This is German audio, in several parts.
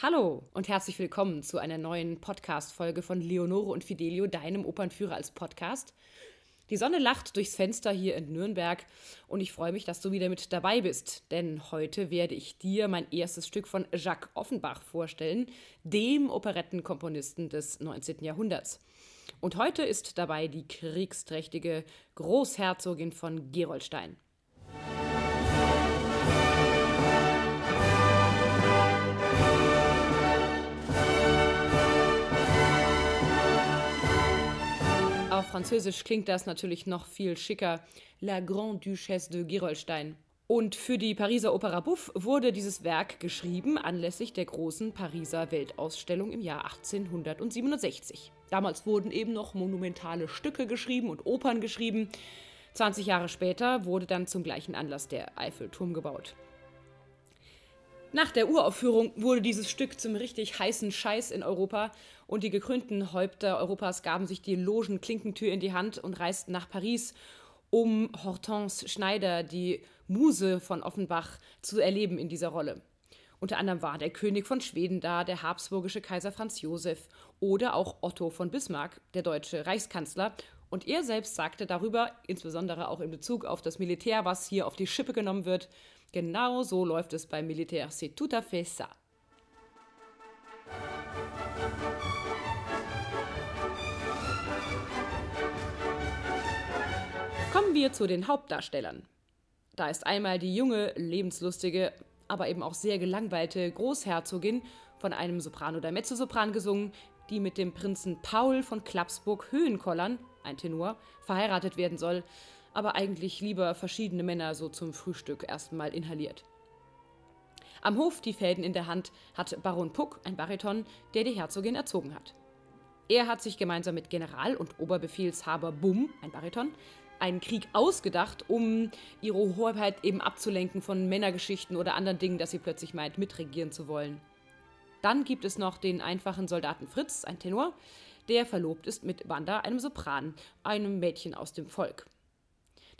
Hallo und herzlich willkommen zu einer neuen Podcast-Folge von Leonore und Fidelio, deinem Opernführer als Podcast. Die Sonne lacht durchs Fenster hier in Nürnberg und ich freue mich, dass du wieder mit dabei bist, denn heute werde ich dir mein erstes Stück von Jacques Offenbach vorstellen, dem Operettenkomponisten des 19. Jahrhunderts. Und heute ist dabei die kriegsträchtige Großherzogin von Gerolstein. Französisch klingt das natürlich noch viel schicker. La Grande Duchesse de Gerolstein. Und für die Pariser Opera Bouffe wurde dieses Werk geschrieben anlässlich der großen Pariser Weltausstellung im Jahr 1867. Damals wurden eben noch monumentale Stücke geschrieben und Opern geschrieben. 20 Jahre später wurde dann zum gleichen Anlass der Eiffelturm gebaut. Nach der Uraufführung wurde dieses Stück zum richtig heißen Scheiß in Europa und die gekrönten Häupter Europas gaben sich die Logen-Klinkentür in die Hand und reisten nach Paris, um Hortense Schneider, die Muse von Offenbach, zu erleben in dieser Rolle. Unter anderem war der König von Schweden da, der habsburgische Kaiser Franz Josef oder auch Otto von Bismarck, der deutsche Reichskanzler. Und er selbst sagte darüber, insbesondere auch in Bezug auf das Militär, was hier auf die Schippe genommen wird, Genau so läuft es beim Militär. C'est tout à fait ça. Kommen wir zu den Hauptdarstellern. Da ist einmal die junge, lebenslustige, aber eben auch sehr gelangweilte Großherzogin von einem Sopran oder Mezzosopran gesungen, die mit dem Prinzen Paul von Klapsburg Höhenkollern, ein Tenor, verheiratet werden soll aber eigentlich lieber verschiedene Männer so zum Frühstück erstmal inhaliert. Am Hof die Fäden in der Hand hat Baron Puck, ein Bariton, der die Herzogin erzogen hat. Er hat sich gemeinsam mit General und Oberbefehlshaber Bumm, ein Bariton, einen Krieg ausgedacht, um ihre Hoheit eben abzulenken von Männergeschichten oder anderen Dingen, dass sie plötzlich meint, mitregieren zu wollen. Dann gibt es noch den einfachen Soldaten Fritz, ein Tenor, der verlobt ist mit Wanda, einem Sopran, einem Mädchen aus dem Volk.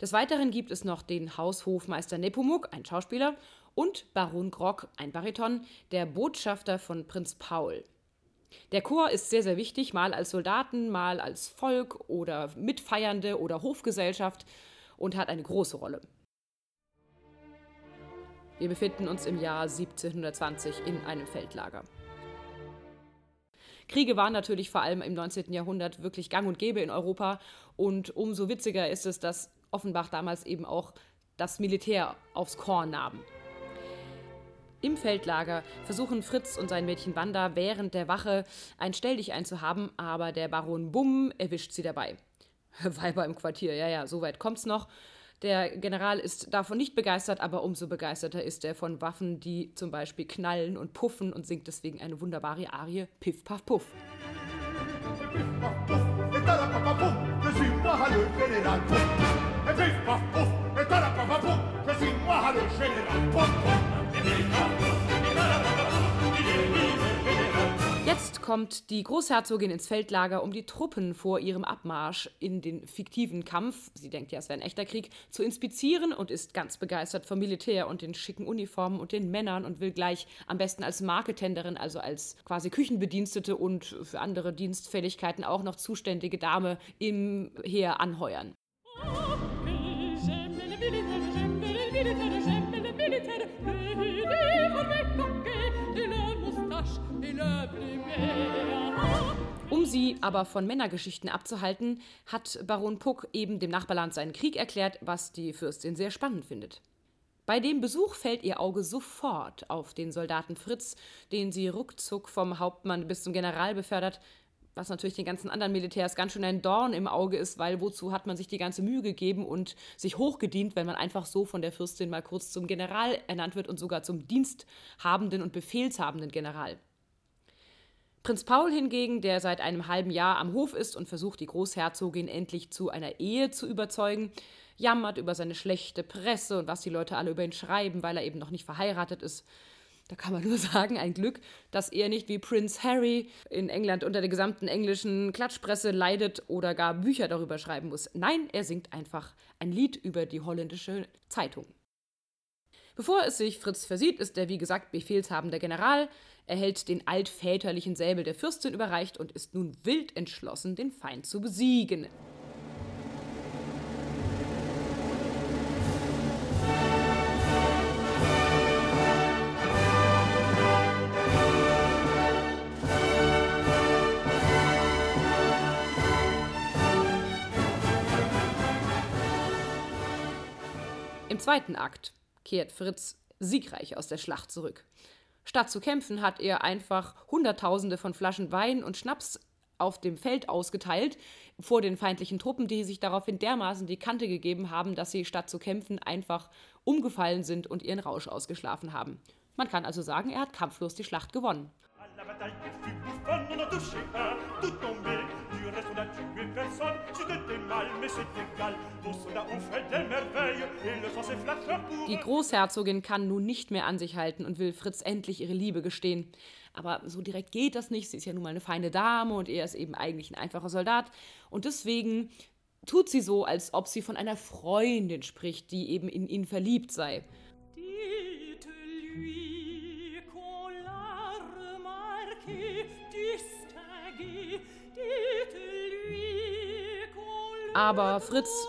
Des Weiteren gibt es noch den Haushofmeister Nepomuk, ein Schauspieler, und Baron Grock, ein Bariton, der Botschafter von Prinz Paul. Der Chor ist sehr, sehr wichtig, mal als Soldaten, mal als Volk oder Mitfeiernde oder Hofgesellschaft und hat eine große Rolle. Wir befinden uns im Jahr 1720 in einem Feldlager. Kriege waren natürlich vor allem im 19. Jahrhundert wirklich gang und gäbe in Europa und umso witziger ist es, dass Offenbach damals eben auch das Militär aufs Korn nahm. Im Feldlager versuchen Fritz und sein Mädchen Wanda während der Wache ein Stelldichein zu haben, aber der Baron Bumm erwischt sie dabei. Weiber im Quartier, ja, ja, so weit kommt's noch. Der General ist davon nicht begeistert, aber umso begeisterter ist er von Waffen, die zum Beispiel knallen und puffen und singt deswegen eine wunderbare Arie Piff, Paff, Puff. Piff, Paff, Puff, pif paf pouf, et tarapapapou, je suis moi le général. Pouf, Jetzt kommt die Großherzogin ins Feldlager, um die Truppen vor ihrem Abmarsch in den fiktiven Kampf, sie denkt ja, es wäre ein echter Krieg, zu inspizieren und ist ganz begeistert vom Militär und den schicken Uniformen und den Männern und will gleich am besten als Marketenderin, also als quasi Küchenbedienstete und für andere Dienstfälligkeiten auch noch zuständige Dame im Heer anheuern. Um sie aber von Männergeschichten abzuhalten, hat Baron Puck eben dem Nachbarland seinen Krieg erklärt, was die Fürstin sehr spannend findet. Bei dem Besuch fällt ihr Auge sofort auf den Soldaten Fritz, den sie ruckzuck vom Hauptmann bis zum General befördert, was natürlich den ganzen anderen Militärs ganz schön ein Dorn im Auge ist, weil wozu hat man sich die ganze Mühe gegeben und sich hochgedient, wenn man einfach so von der Fürstin mal kurz zum General ernannt wird und sogar zum diensthabenden und befehlshabenden General. Prinz Paul hingegen, der seit einem halben Jahr am Hof ist und versucht, die Großherzogin endlich zu einer Ehe zu überzeugen, jammert über seine schlechte Presse und was die Leute alle über ihn schreiben, weil er eben noch nicht verheiratet ist. Da kann man nur sagen, ein Glück, dass er nicht wie Prince Harry in England unter der gesamten englischen Klatschpresse leidet oder gar Bücher darüber schreiben muss. Nein, er singt einfach ein Lied über die holländische Zeitung. Bevor es sich Fritz versieht, ist der wie gesagt befehlshabende General, erhält den altväterlichen Säbel der Fürstin überreicht und ist nun wild entschlossen, den Feind zu besiegen. Im zweiten Akt kehrt Fritz siegreich aus der Schlacht zurück. Statt zu kämpfen, hat er einfach Hunderttausende von Flaschen Wein und Schnaps auf dem Feld ausgeteilt vor den feindlichen Truppen, die sich daraufhin dermaßen die Kante gegeben haben, dass sie statt zu kämpfen einfach umgefallen sind und ihren Rausch ausgeschlafen haben. Man kann also sagen, er hat kampflos die Schlacht gewonnen. Die Großherzogin kann nun nicht mehr an sich halten und will Fritz endlich ihre Liebe gestehen. Aber so direkt geht das nicht. Sie ist ja nun mal eine feine Dame und er ist eben eigentlich ein einfacher Soldat. Und deswegen tut sie so, als ob sie von einer Freundin spricht, die eben in ihn verliebt sei. Aber Fritz,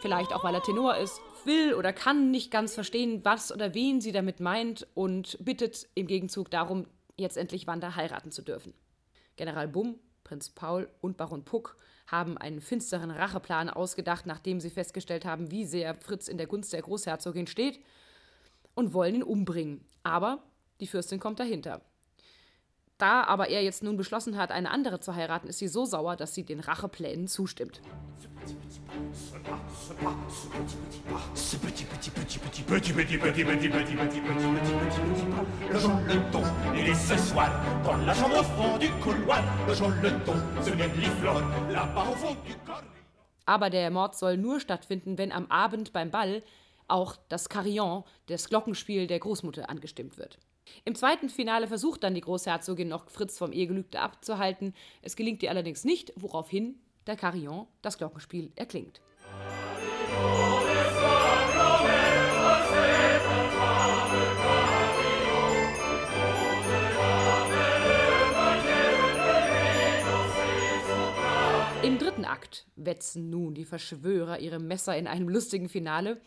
vielleicht auch weil er Tenor ist, will oder kann nicht ganz verstehen, was oder wen sie damit meint und bittet im Gegenzug darum, jetzt endlich Wanda heiraten zu dürfen. General Bumm, Prinz Paul und Baron Puck haben einen finsteren Racheplan ausgedacht, nachdem sie festgestellt haben, wie sehr Fritz in der Gunst der Großherzogin steht, und wollen ihn umbringen. Aber die Fürstin kommt dahinter. Da aber er jetzt nun beschlossen hat, eine andere zu heiraten, ist sie so sauer, dass sie den Racheplänen zustimmt. Aber der Mord soll nur stattfinden, wenn am Abend beim Ball auch das Carillon, das Glockenspiel der Großmutter, angestimmt wird. Im zweiten Finale versucht dann die Großherzogin noch Fritz vom Ehegelübde abzuhalten. Es gelingt ihr allerdings nicht, woraufhin der Carillon, das Glockenspiel, erklingt. Im dritten Akt wetzen nun die Verschwörer ihre Messer in einem lustigen Finale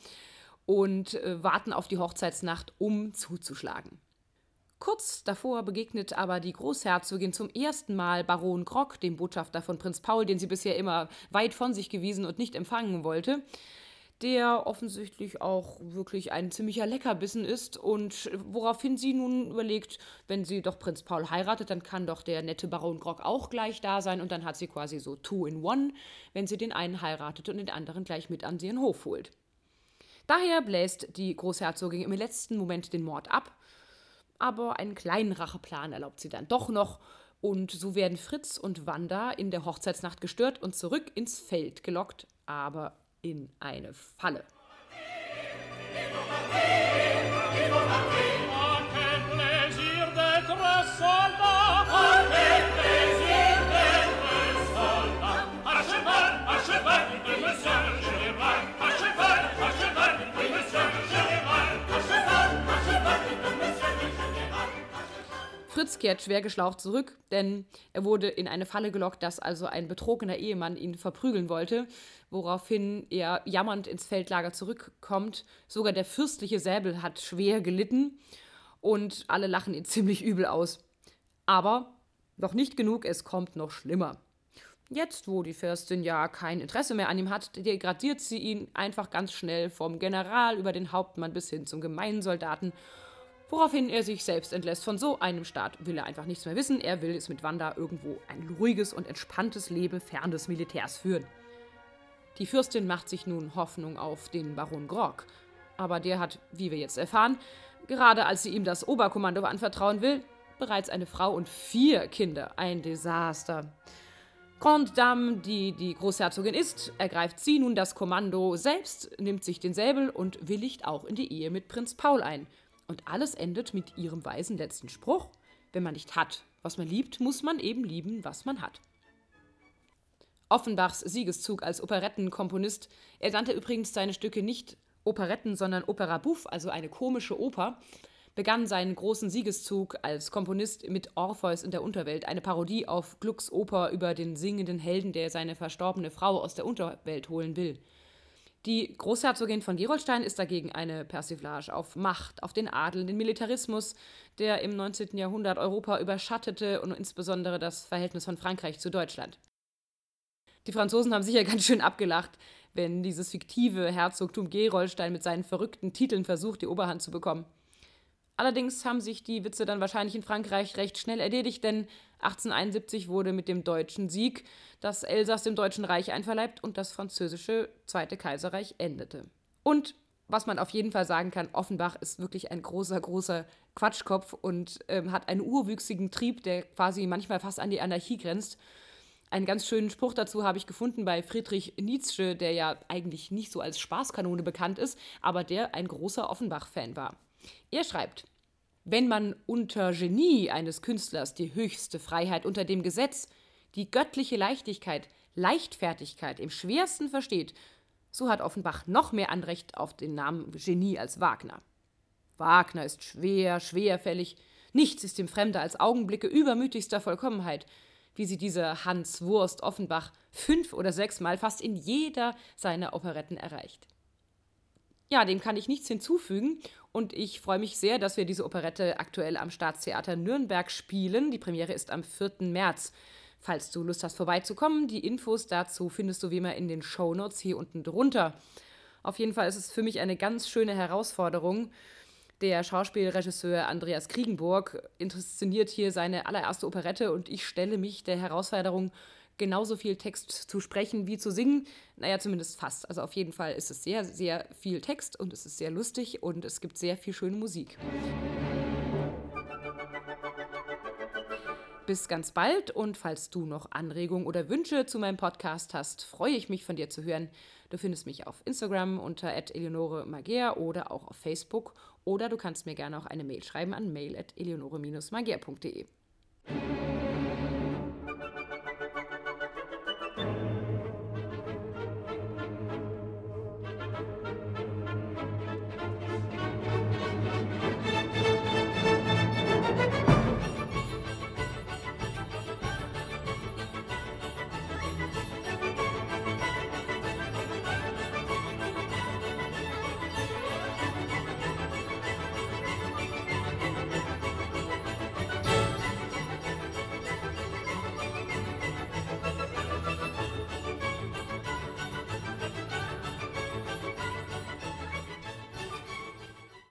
und äh, warten auf die Hochzeitsnacht, um zuzuschlagen. Kurz davor begegnet aber die Großherzogin zum ersten Mal Baron Grock, dem Botschafter von Prinz Paul, den sie bisher immer weit von sich gewiesen und nicht empfangen wollte, der offensichtlich auch wirklich ein ziemlicher Leckerbissen ist und woraufhin sie nun überlegt, wenn sie doch Prinz Paul heiratet, dann kann doch der nette Baron Grock auch gleich da sein und dann hat sie quasi so two in one, wenn sie den einen heiratet und den anderen gleich mit an ihren Hof holt. Daher bläst die Großherzogin im letzten Moment den Mord ab aber einen kleinen Racheplan erlaubt sie dann doch noch. Und so werden Fritz und Wanda in der Hochzeitsnacht gestört und zurück ins Feld gelockt, aber in eine Falle. Fritz kehrt schwer geschlaucht zurück, denn er wurde in eine Falle gelockt, dass also ein betrogener Ehemann ihn verprügeln wollte, woraufhin er jammernd ins Feldlager zurückkommt. Sogar der fürstliche Säbel hat schwer gelitten und alle lachen ihn ziemlich übel aus. Aber noch nicht genug, es kommt noch schlimmer. Jetzt, wo die Fürstin ja kein Interesse mehr an ihm hat, degradiert sie ihn einfach ganz schnell vom General über den Hauptmann bis hin zum gemeinen Soldaten woraufhin er sich selbst entlässt. Von so einem Staat will er einfach nichts mehr wissen. Er will es mit Wanda irgendwo ein ruhiges und entspanntes Leben fern des Militärs führen. Die Fürstin macht sich nun Hoffnung auf den Baron Grog. Aber der hat, wie wir jetzt erfahren, gerade als sie ihm das Oberkommando anvertrauen will, bereits eine Frau und vier Kinder. Ein Desaster. Grande Dame, die die Großherzogin ist, ergreift sie nun das Kommando selbst, nimmt sich den Säbel und willigt auch in die Ehe mit Prinz Paul ein. Und alles endet mit ihrem weisen letzten Spruch: Wenn man nicht hat, was man liebt, muss man eben lieben, was man hat. Offenbachs Siegeszug als Operettenkomponist, er nannte übrigens seine Stücke nicht Operetten, sondern Opera Bouffe, also eine komische Oper, begann seinen großen Siegeszug als Komponist mit Orpheus in der Unterwelt, eine Parodie auf Glucks Oper über den singenden Helden, der seine verstorbene Frau aus der Unterwelt holen will. Die Großherzogin von Gerolstein ist dagegen eine Persiflage auf Macht, auf den Adel, den Militarismus, der im 19. Jahrhundert Europa überschattete und insbesondere das Verhältnis von Frankreich zu Deutschland. Die Franzosen haben sicher ganz schön abgelacht, wenn dieses fiktive Herzogtum Gerolstein mit seinen verrückten Titeln versucht, die Oberhand zu bekommen. Allerdings haben sich die Witze dann wahrscheinlich in Frankreich recht schnell erledigt, denn 1871 wurde mit dem deutschen Sieg das Elsass dem Deutschen Reich einverleibt und das französische Zweite Kaiserreich endete. Und was man auf jeden Fall sagen kann, Offenbach ist wirklich ein großer, großer Quatschkopf und ähm, hat einen urwüchsigen Trieb, der quasi manchmal fast an die Anarchie grenzt. Einen ganz schönen Spruch dazu habe ich gefunden bei Friedrich Nietzsche, der ja eigentlich nicht so als Spaßkanone bekannt ist, aber der ein großer Offenbach-Fan war. Er schreibt, wenn man unter Genie eines Künstlers die höchste Freiheit unter dem Gesetz, die göttliche Leichtigkeit, Leichtfertigkeit im schwersten versteht, so hat Offenbach noch mehr Anrecht auf den Namen Genie als Wagner. Wagner ist schwer, schwerfällig, nichts ist ihm fremder als Augenblicke übermütigster Vollkommenheit, wie sie dieser Hans Wurst Offenbach fünf oder sechsmal fast in jeder seiner Operetten erreicht. Ja, dem kann ich nichts hinzufügen und ich freue mich sehr, dass wir diese Operette aktuell am Staatstheater Nürnberg spielen. Die Premiere ist am 4. März. Falls du Lust hast, vorbeizukommen, die Infos dazu findest du wie immer in den Shownotes hier unten drunter. Auf jeden Fall ist es für mich eine ganz schöne Herausforderung. Der Schauspielregisseur Andreas Kriegenburg inszeniert hier seine allererste Operette und ich stelle mich der Herausforderung genauso viel Text zu sprechen wie zu singen. Naja, zumindest fast. Also auf jeden Fall ist es sehr, sehr viel Text und es ist sehr lustig und es gibt sehr viel schöne Musik. Bis ganz bald und falls du noch Anregungen oder Wünsche zu meinem Podcast hast, freue ich mich von dir zu hören. Du findest mich auf Instagram unter eleonore magier oder auch auf Facebook oder du kannst mir gerne auch eine Mail schreiben an mail@eleonore-magier.de.